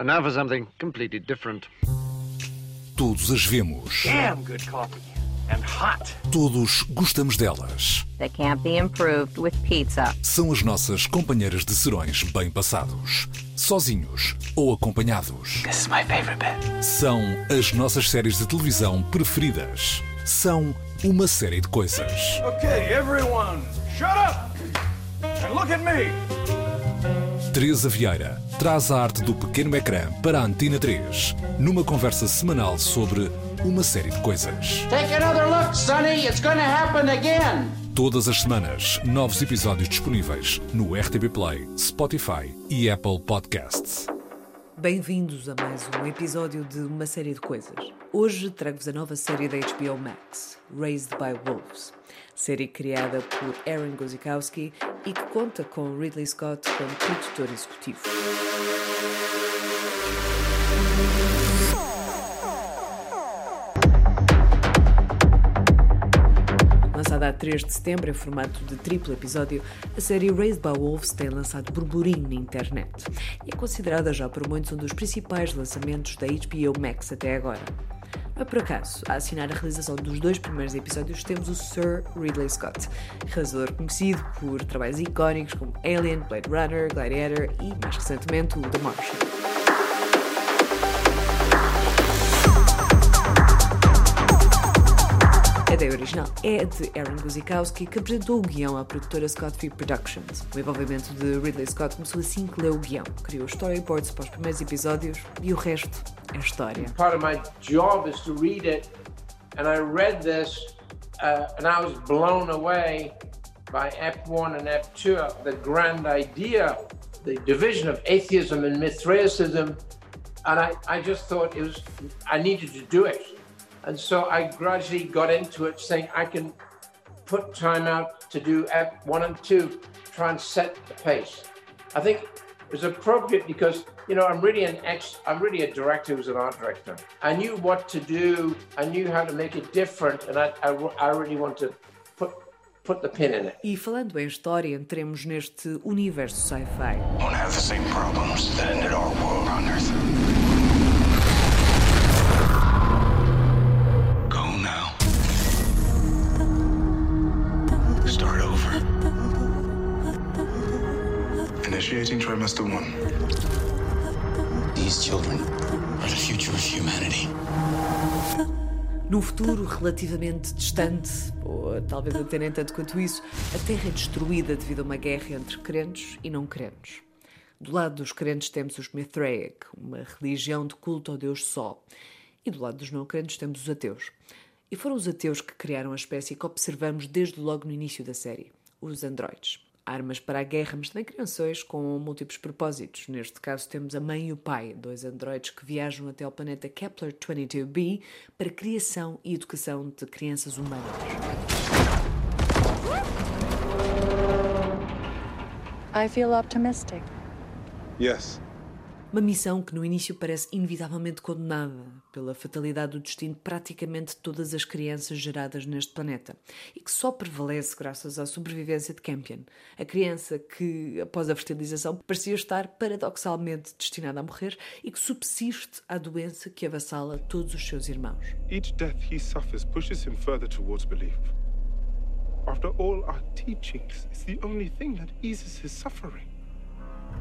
And now for something completely different. Todos as vemos. Damn good coffee. And hot. Todos gostamos delas. that can't be improved with pizza. São as nossas companheiras de serões bem passados. Sozinhos ou acompanhados. This is my favorite bit. São as nossas séries de televisão preferidas. São uma série de coisas. Okay, everyone, shut up and look at me. Teresa Vieira traz a arte do pequeno ecrã para a Antena 3, numa conversa semanal sobre uma série de coisas. Take another look, Sonny. It's gonna happen again. Todas as semanas, novos episódios disponíveis no RTB Play, Spotify e Apple Podcasts. Bem-vindos a mais um episódio de uma série de coisas. Hoje trago-vos a nova série da HBO Max, Raised by Wolves. Série criada por Aaron Gozikowski e que conta com Ridley Scott como produtor executivo. Lançada a 3 de setembro em formato de triplo episódio, a série Raised by Wolves tem lançado burburinho na internet e é considerada já por muitos um dos principais lançamentos da HBO Max até agora. É por acaso, a assinar a realização dos dois primeiros episódios temos o Sir Ridley Scott, realizador conhecido por trabalhos icónicos como Alien, Blade Runner, Gladiator e, mais recentemente, o The Martian. Ideia original é de Aaron Guzikowski, que apresentou o guião à produtora Scott Free Productions. O envolvimento de Ridley Scott começou assim que leu o guião. Criou storyboards para os primeiros episódios e o resto é história. part of my job is to read it. And I read this, uh, and I was blown away by F1 and F2, the grand idea, the division of atheism and Mithraicism. And I, I just thought it was, I needed to do it. And so I gradually got into it, saying I can put time out to do F1 and 2, try and set the pace. I think it was appropriate because you know I'm really an ex I'm really a director who's an art director. I knew what to do. I knew how to make it different, and I I, I really want to put put the pin in it. E falando em história, entremos neste universo sci-fi. won't have the same problems that ended our world on Earth. Initiating trimester one. These children are the future of humanity. Num futuro relativamente distante, ou talvez até nem tanto quanto isso, a Terra é destruída devido a uma guerra entre crentes e não crentes. Do lado dos crentes temos os Mithraic, uma religião de culto ao deus Sol. E do lado dos não crentes temos os ateus. E foram os ateus que criaram a espécie que observamos desde logo no início da série, os androides. Armas para a guerra, mas também crianções com múltiplos propósitos. Neste caso temos a mãe e o pai, dois androides que viajam até ao planeta Kepler 22b para a criação e educação de crianças humanas. I feel optimistic. Yes. Uma missão que no início parece inevitavelmente condenada pela fatalidade do destino de praticamente todas as crianças geradas neste planeta e que só prevalece graças à sobrevivência de Campion, a criança que, após a fertilização, parecia estar paradoxalmente destinada a morrer e que subsiste à doença que avassala todos os seus irmãos. Each death he suffers pushes him further towards belief. After all, our teachings is the only thing that eases his suffering.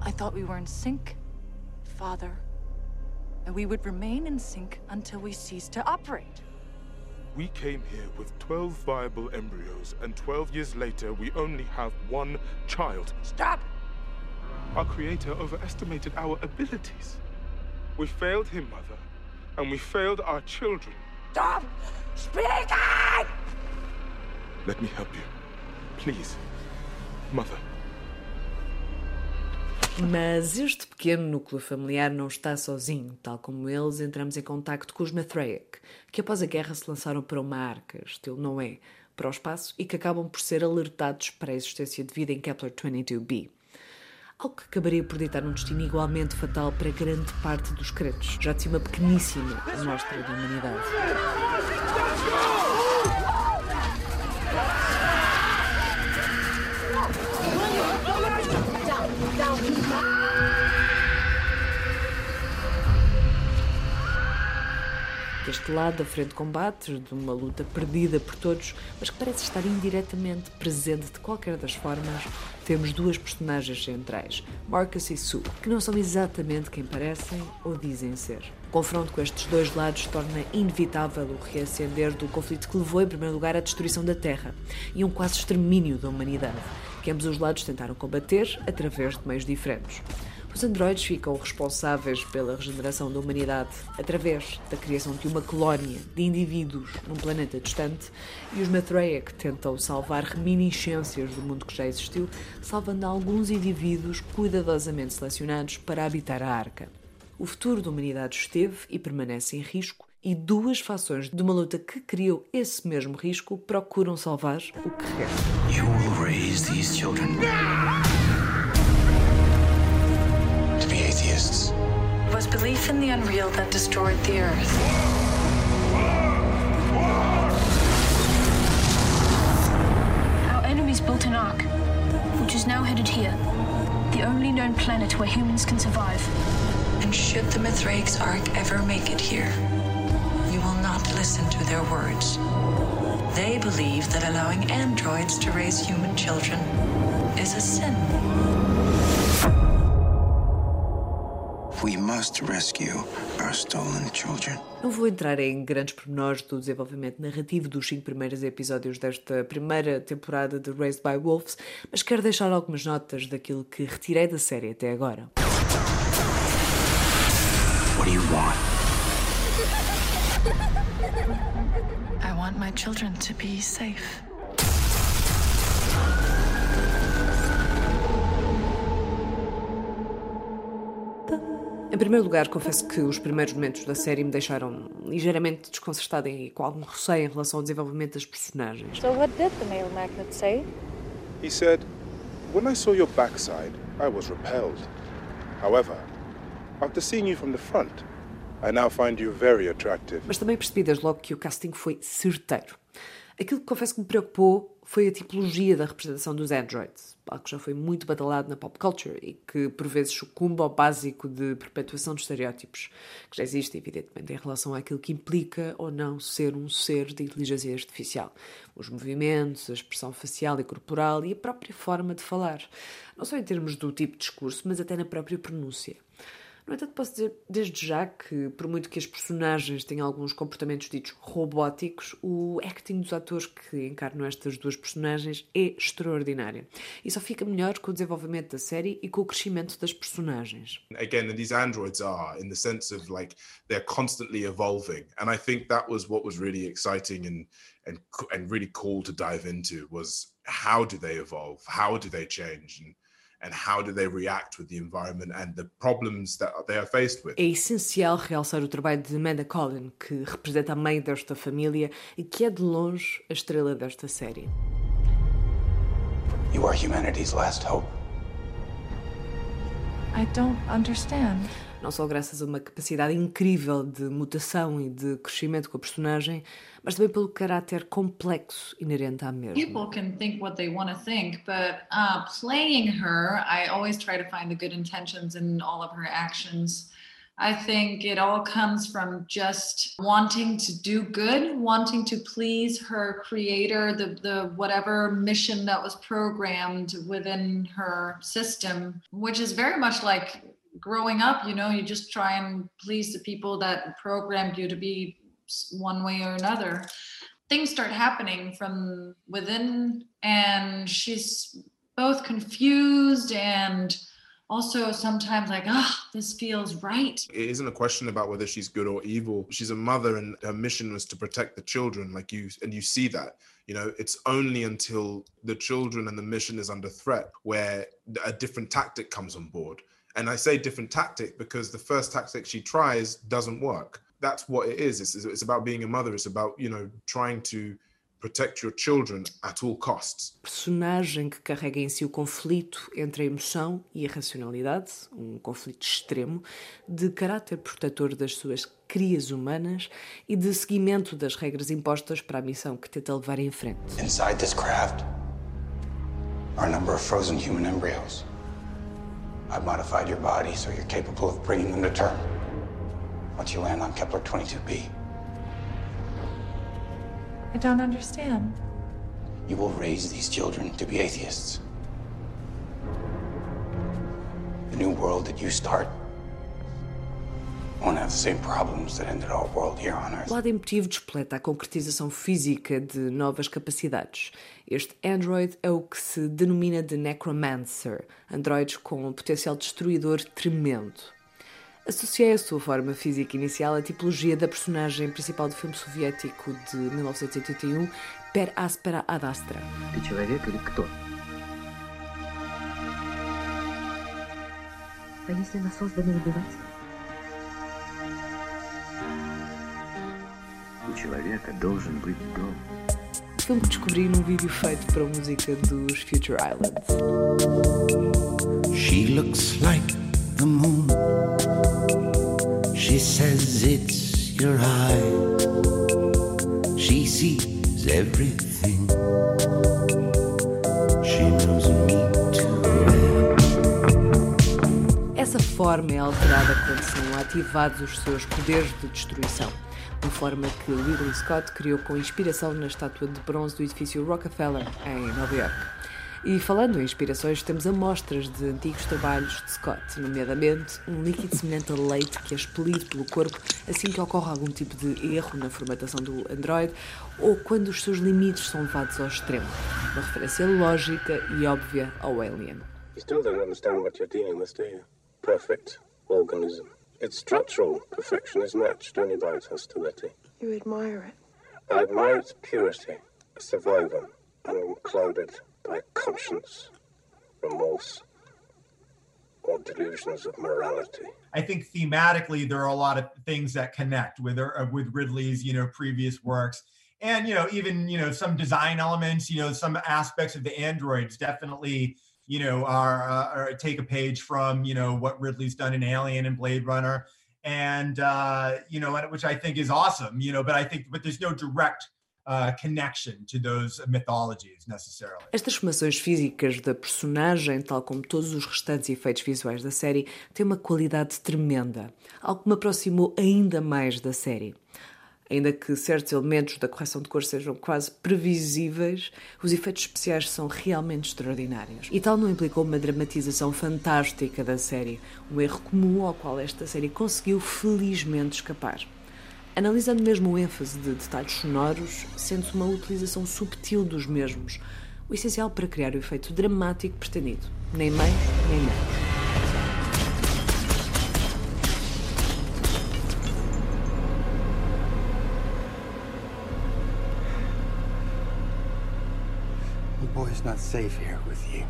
I thought we were in sync, Father. And we would remain in sync until we cease to operate. We came here with 12 viable embryos, and 12 years later, we only have one child. Stop! Our Creator overestimated our abilities. We failed Him, Mother, and we failed our children. Stop speaking! Let me help you. Please. Mother. Mas este pequeno núcleo familiar não está sozinho. Tal como eles, entramos em contacto com os Mithraic, que após a guerra se lançaram para uma arca, estilo Noé, para o espaço e que acabam por ser alertados para a existência de vida em Kepler 22b. Algo que acabaria por ditar um destino igualmente fatal para grande parte dos crentes, já de uma pequeníssima amostra da humanidade. Deste lado da frente de combate, de uma luta perdida por todos, mas que parece estar indiretamente presente de qualquer das formas, temos duas personagens centrais, Marcus e Sue, que não são exatamente quem parecem ou dizem ser. O confronto com estes dois lados torna inevitável o reacender do conflito que levou, em primeiro lugar, à destruição da Terra e um quase extermínio da humanidade, que ambos os lados tentaram combater através de meios diferentes. Os androides ficam responsáveis pela regeneração da humanidade através da criação de uma colónia de indivíduos num planeta distante e os Mathrayak tentam salvar reminiscências do mundo que já existiu, salvando alguns indivíduos cuidadosamente selecionados para habitar a arca. O futuro da humanidade esteve e permanece em risco e duas fações de uma luta que criou esse mesmo risco procuram salvar o que resta. You will raise these children to be atheists. It was belief in the unreal that destroyed the earth. Our enemies built an ark, which is now headed here. The only known planet where humans can survive. And should the Mithraik's ark ever make it here, you will not listen to their words. They believe that allowing androids to raise human children is a sin. We must rescue our stolen children. Não vou entrar em grandes pormenores do desenvolvimento narrativo dos cinco primeiros episódios desta primeira temporada de Raised by Wolves, mas quero deixar algumas notas daquilo que retirei da série até agora. Do you want? I want my children to be safe. Em primeiro lugar, confesso que os primeiros momentos da série me deixaram ligeiramente desconcertada e com algum receio em relação ao desenvolvimento das personagens. So what did the male magnet say? He said, When I saw your backside, I was repelled. However, after seeing you from the front, I now find you very attractive. Mas também percebi desde logo que o casting foi certeiro. Aquilo que confesso que me preocupou foi a tipologia da representação dos androids, algo que já foi muito badalado na pop culture e que por vezes sucumba ao básico de perpetuação de estereótipos, que já existe, evidentemente, em relação àquilo que implica ou não ser um ser de inteligência artificial. Os movimentos, a expressão facial e corporal e a própria forma de falar. Não só em termos do tipo de discurso, mas até na própria pronúncia. No entanto, posso dizer desde já que, por muito que as personagens tenham alguns comportamentos ditos robóticos, o acting dos atores que encarnam estas duas personagens é extraordinário. E só fica melhor com o desenvolvimento da série e com o crescimento das personagens. Again, these androids are, in the sense of like, they're constantly evolving. And I think that was what was really exciting and, and, and really cool to dive into was how do they evolve? How do they change? And, and how do they react with the environment and the problems that they are faced with. É essencial realçar o trabalho de Amanda Collin, que representa a mãe desta família e que é de longe a estrela desta série. You are humanity's last hope. I don't understand. Não só graças a uma capacidade incrível de mutação e de crescimento com a personagem, mas também pelo caráter complexo inerente à mesma. People can think what they want to think, but uh, playing her, I always try to find the good intentions in all of her actions. I think it all comes from just wanting to do good, wanting to please her creator, the, the whatever mission that was programmed within her system, which is very much like growing up, you know, you just try and please the people that programmed you to be one way or another. Things start happening from within, and she's both confused and also sometimes like, ah, oh, this feels right. It isn't a question about whether she's good or evil. She's a mother, and her mission was to protect the children, like you, and you see that. You know, it's only until the children and the mission is under threat where a different tactic comes on board. And I say different tactic because the first tactic she tries doesn't work. That's what it is. It's, it's about being a mother. It's about, you know, trying to protect your children at all costs. Personagem que carrega em si o conflito entre a emoção e a racionalidade, um conflito extremo, de caráter protetor das suas crias humanas e de seguimento das regras impostas para a missão que tenta levar em frente. Inside this craft are a number of frozen human embryos. I've modified your body so you're capable of bringing them to term. Once you land on Kepler 22b. I don't understand. You will raise these children to be atheists. The new world that you start lado emotivo despleta a concretização física de novas capacidades. Este android é o que se denomina de Necromancer, androides com um potencial destruidor tremendo. Associei a sua forma física inicial à tipologia da personagem principal do filme soviético de 1981, Per Aspera ad Astra. Ты человек или кто? А если нас созданы убивать? У человека должен быть дом. Filme que descobri num vídeo feito para a música dos Future Islands. She looks like the moon. She says it's your eyes. She sees everything. She knows me too well. Essa forma é alterada quando são ativados os seus poderes de destruição. Uma forma que Ridley Scott criou com inspiração na estátua de bronze do edifício Rockefeller, em Nova York. E falando em inspirações, temos amostras de antigos trabalhos de Scott, nomeadamente um líquido semelhante a leite que é expelido pelo corpo assim que ocorre algum tipo de erro na formatação do Android ou quando os seus limites são levados ao extremo. Uma referência lógica e óbvia ao Alien. You still don't understand what you're dealing with, do you? Perfect organism. Its structural perfection is matched only by its hostility. You admire it. I admire its purity, a survivor, unclouded by conscience, remorse, or delusions of morality. I think thematically there are a lot of things that connect with uh, with Ridley's you know previous works, and you know even you know some design elements, you know some aspects of the androids definitely you know are, uh, are take a page from you know what Ridley's done in Alien and Blade Runner, and uh, you know which I think is awesome. You know, but I think but there's no direct uh, connection to those mythologies necessarily. As transformações físicas da personagem, tal como todos os restantes efeitos visuais da série, têm uma qualidade tremenda, algo que me aproximou ainda mais da série. Ainda que certos elementos da correção de cor sejam quase previsíveis, os efeitos especiais são realmente extraordinários. E tal não implicou uma dramatização fantástica da série, um erro comum ao qual esta série conseguiu felizmente escapar. Analisando mesmo o ênfase de detalhes sonoros, sente-se uma utilização subtil dos mesmos, o essencial para criar o efeito dramático pretendido, nem mais nem menos. Boy's not safe here with you.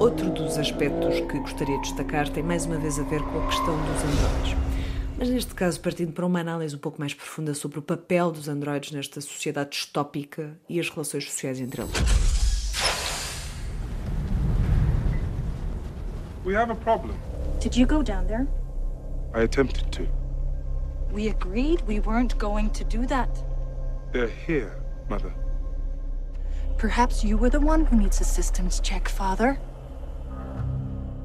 Outro dos aspectos que gostaria de destacar tem mais uma vez a ver com a questão dos androides. Mas neste caso, partindo para uma análise um pouco mais profunda sobre o papel dos androides nesta sociedade distópica e as relações sociais entre eles. We have a problem. Did you go down there? I attempted to. We agreed we weren't going to do that. They're here, Mother. Perhaps you were the one who needs a systems check, Father.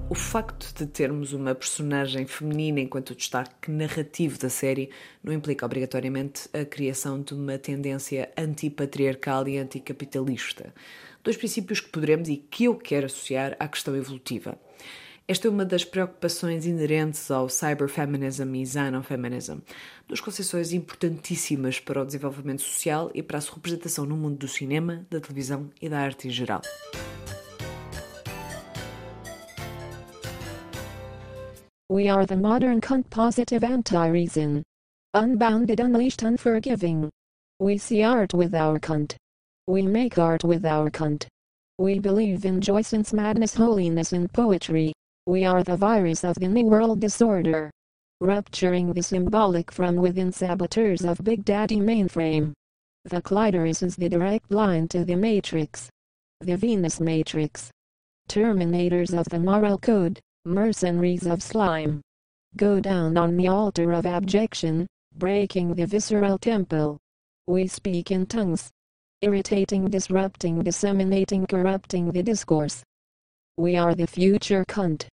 O facto de termos uma personagem feminina enquanto destaque narrativo da série não implica obrigatoriamente a criação de uma tendência antipatriarcal e anticapitalista. Dois princípios que poderemos e que eu quero associar à questão evolutiva. Esta é uma das preocupações inerentes ao cyberfeminism e xenofeminism, duas concepções importantíssimas para o desenvolvimento social e para a sua representação no mundo do cinema, da televisão e da arte em geral. We are the modern cunt positive anti-reason. Unbounded, unleashed, unforgiving. We see art with our cunt. We make art with our cunt. We believe in Joyce's madness, holiness, and poetry. We are the virus of the New World disorder. Rupturing the symbolic from within saboteurs of Big Daddy mainframe. The clitoris is the direct line to the matrix. The Venus matrix. Terminators of the moral code, mercenaries of slime. Go down on the altar of abjection, breaking the visceral temple. We speak in tongues. Irritating, disrupting, disseminating, corrupting the discourse. We are the future cunt.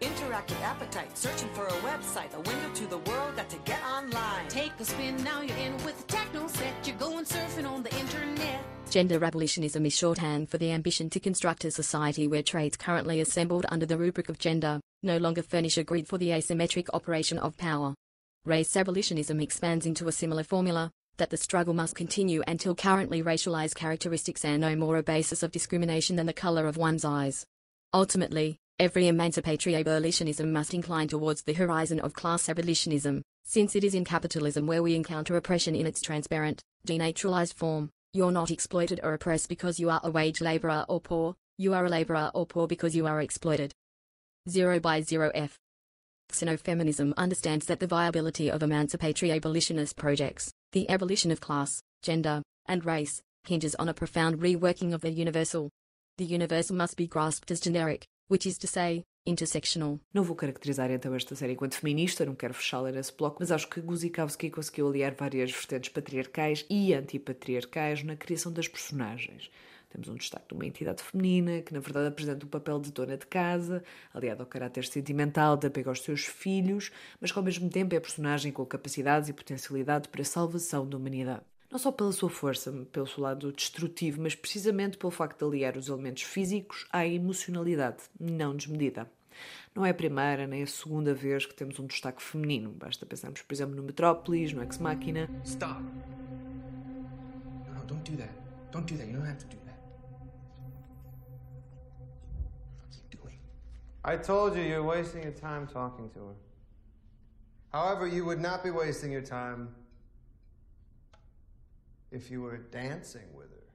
Interactive appetite, searching for a website, a window to the world, got to get online. Take a spin, now you're in with the techno set. You're going surfing on the internet. Gender abolitionism is shorthand for the ambition to construct a society where traits currently assembled under the rubric of gender no longer furnish a grid for the asymmetric operation of power. Race abolitionism expands into a similar formula that the struggle must continue until currently racialized characteristics are no more a basis of discrimination than the color of one's eyes. Ultimately, every emancipatory abolitionism must incline towards the horizon of class abolitionism, since it is in capitalism where we encounter oppression in its transparent, denaturalized form. You're not exploited or oppressed because you are a wage laborer or poor, you are a laborer or poor because you are exploited. 0 by 0f. Xenofeminism understands that the viability of emancipatory abolitionist projects, the abolition of class, gender, and race, hinges on a profound reworking of the universal. The universal must be grasped as generic, which is to say, intersectional. Não vou caracterizar então esta série enquanto feminista, não quero fechá-la nesse bloco, mas acho que Guzikowski conseguiu aliar várias vertentes patriarcais e antipatriarcais na criação das personagens. Temos um destaque de uma entidade feminina que, na verdade, apresenta o papel de dona de casa, aliado ao caráter sentimental de apego aos seus filhos, mas que ao mesmo tempo é personagem com capacidades e potencialidade para a salvação da humanidade. Não só pela sua força, pelo seu lado destrutivo, mas precisamente pelo facto de aliar os elementos físicos à emocionalidade, não desmedida. Não é a primeira nem a segunda vez que temos um destaque feminino. Basta pensarmos, por exemplo, no Metrópolis, no Ex Machina. Stop. No, don't do that. Don't do that. You don't have to do that. I told you you're wasting your time talking to her. However, you would not be wasting your time if you were dancing with her.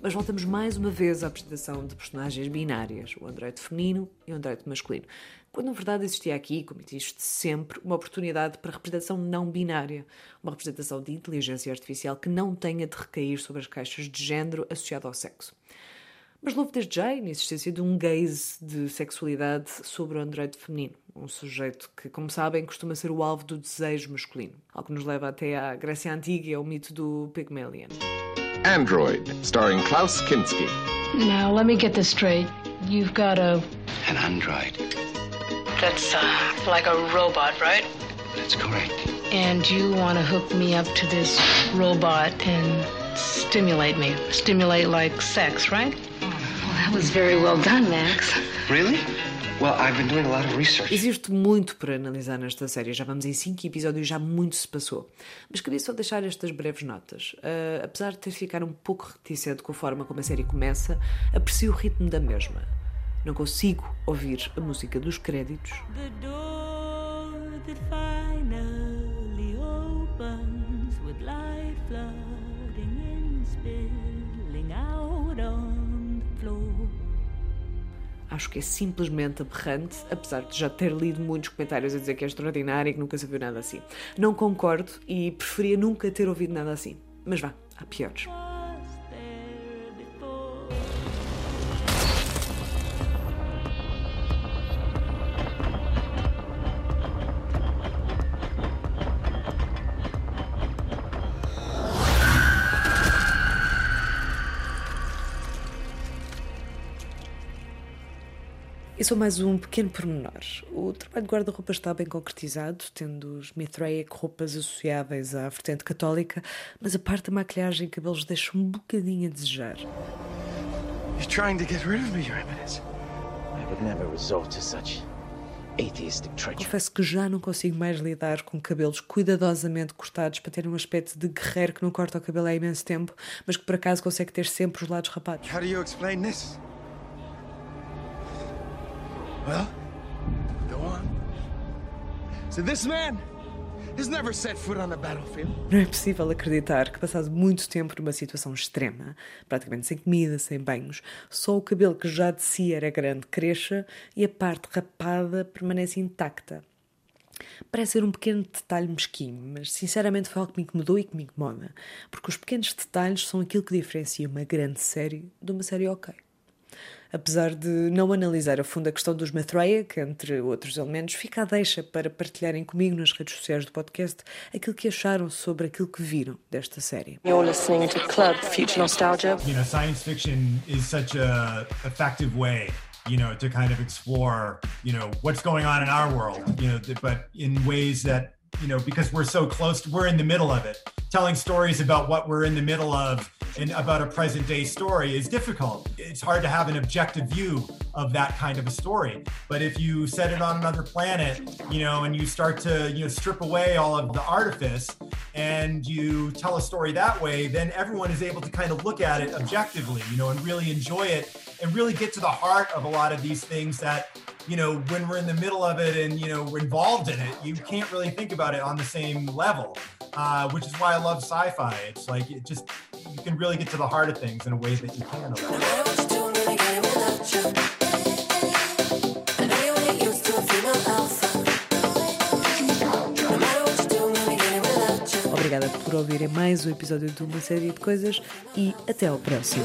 Mas voltamos mais uma vez à apresentação de personagens binárias, o androide feminino e o androide masculino, quando na verdade existia aqui, como existe sempre, uma oportunidade para representação não binária, uma representação de inteligência artificial que não tenha de recair sobre as caixas de género associado ao sexo. Mas louvo desde já a inexistência de um gaze de sexualidade sobre o androide feminino, um sujeito que, como sabem, costuma ser o alvo do desejo masculino, algo que nos leva até à Grécia Antiga e ao mito do Pygmalion. Android, starring Klaus Kinski. Now, let me get this straight. You've got a. An android. That's uh, like a robot, right? That's correct. And you want to hook me up to this robot and stimulate me. Stimulate like sex, right? That was very well done, Max. Really? Well, I've been doing a lot of research. Existe muito para analisar nesta série. Já vamos em cinco episódios e já muito se passou. Mas queria só deixar estas breves notas. Uh, apesar de ter ficado um pouco reticente com a forma como a série começa, aprecio o ritmo da mesma. Não consigo ouvir a música dos créditos. The door that Acho que é simplesmente aberrante, apesar de já ter lido muitos comentários a dizer que é extraordinário e que nunca se viu nada assim. Não concordo e preferia nunca ter ouvido nada assim. Mas vá, há piores. Só mais um pequeno pormenor. O trabalho de guarda-roupa está bem concretizado, tendo os Mithraic roupas associáveis à vertente católica, mas a parte da maquilhagem e cabelos deixa um bocadinho a desejar. You're trying to get rid of me, Your Eminence. I would never resort to such atheistic treachery. Confesso que já não consigo mais lidar com cabelos cuidadosamente cortados para ter um aspecto de guerreiro que não corta o cabelo há imenso tempo, mas que por acaso consegue ter sempre os lados rapados. How do you explain this? Well, go on. So this man has never set foot on a battlefield. Não é possível acreditar que, passado muito tempo numa situação extrema, praticamente sem comida, sem banhos, só o cabelo que já de si era grande cresça e a parte rapada permanece intacta. Parece ser um pequeno detalhe mesquinho, mas sinceramente foi algo que me incomodou e que me incomoda, porque os pequenos detalhes são aquilo que diferencia uma grande série de uma série ok. Apesar de não analisar a fundo a questão dos Mathraic, entre outros elementos, fica a deixa para partilharem comigo nas redes sociais do podcast aquilo que acharam sobre aquilo que viram desta série. You're listening to Club Future Nostalgia. You know, science fiction is such a effective way you know to kind of explore you know what's going on in our world you know but in ways that you know because we're so close to, we're in the middle of it. Telling stories about what we're in the middle of and about a present day story is difficult. It's hard to have an objective view of that kind of a story. But if you set it on another planet you know and you start to you know strip away all of the artifice and you tell a story that way then everyone is able to kind of look at it objectively you know and really enjoy it and really get to the heart of a lot of these things that you know when we're in the middle of it and you know we're involved in it you can't really think about it on the same level uh, which is why i love sci-fi. It's like it just you can really get to the heart of things in a way that you can Obrigada por ouvirem mais um episódio de uma série de coisas e até ao próximo.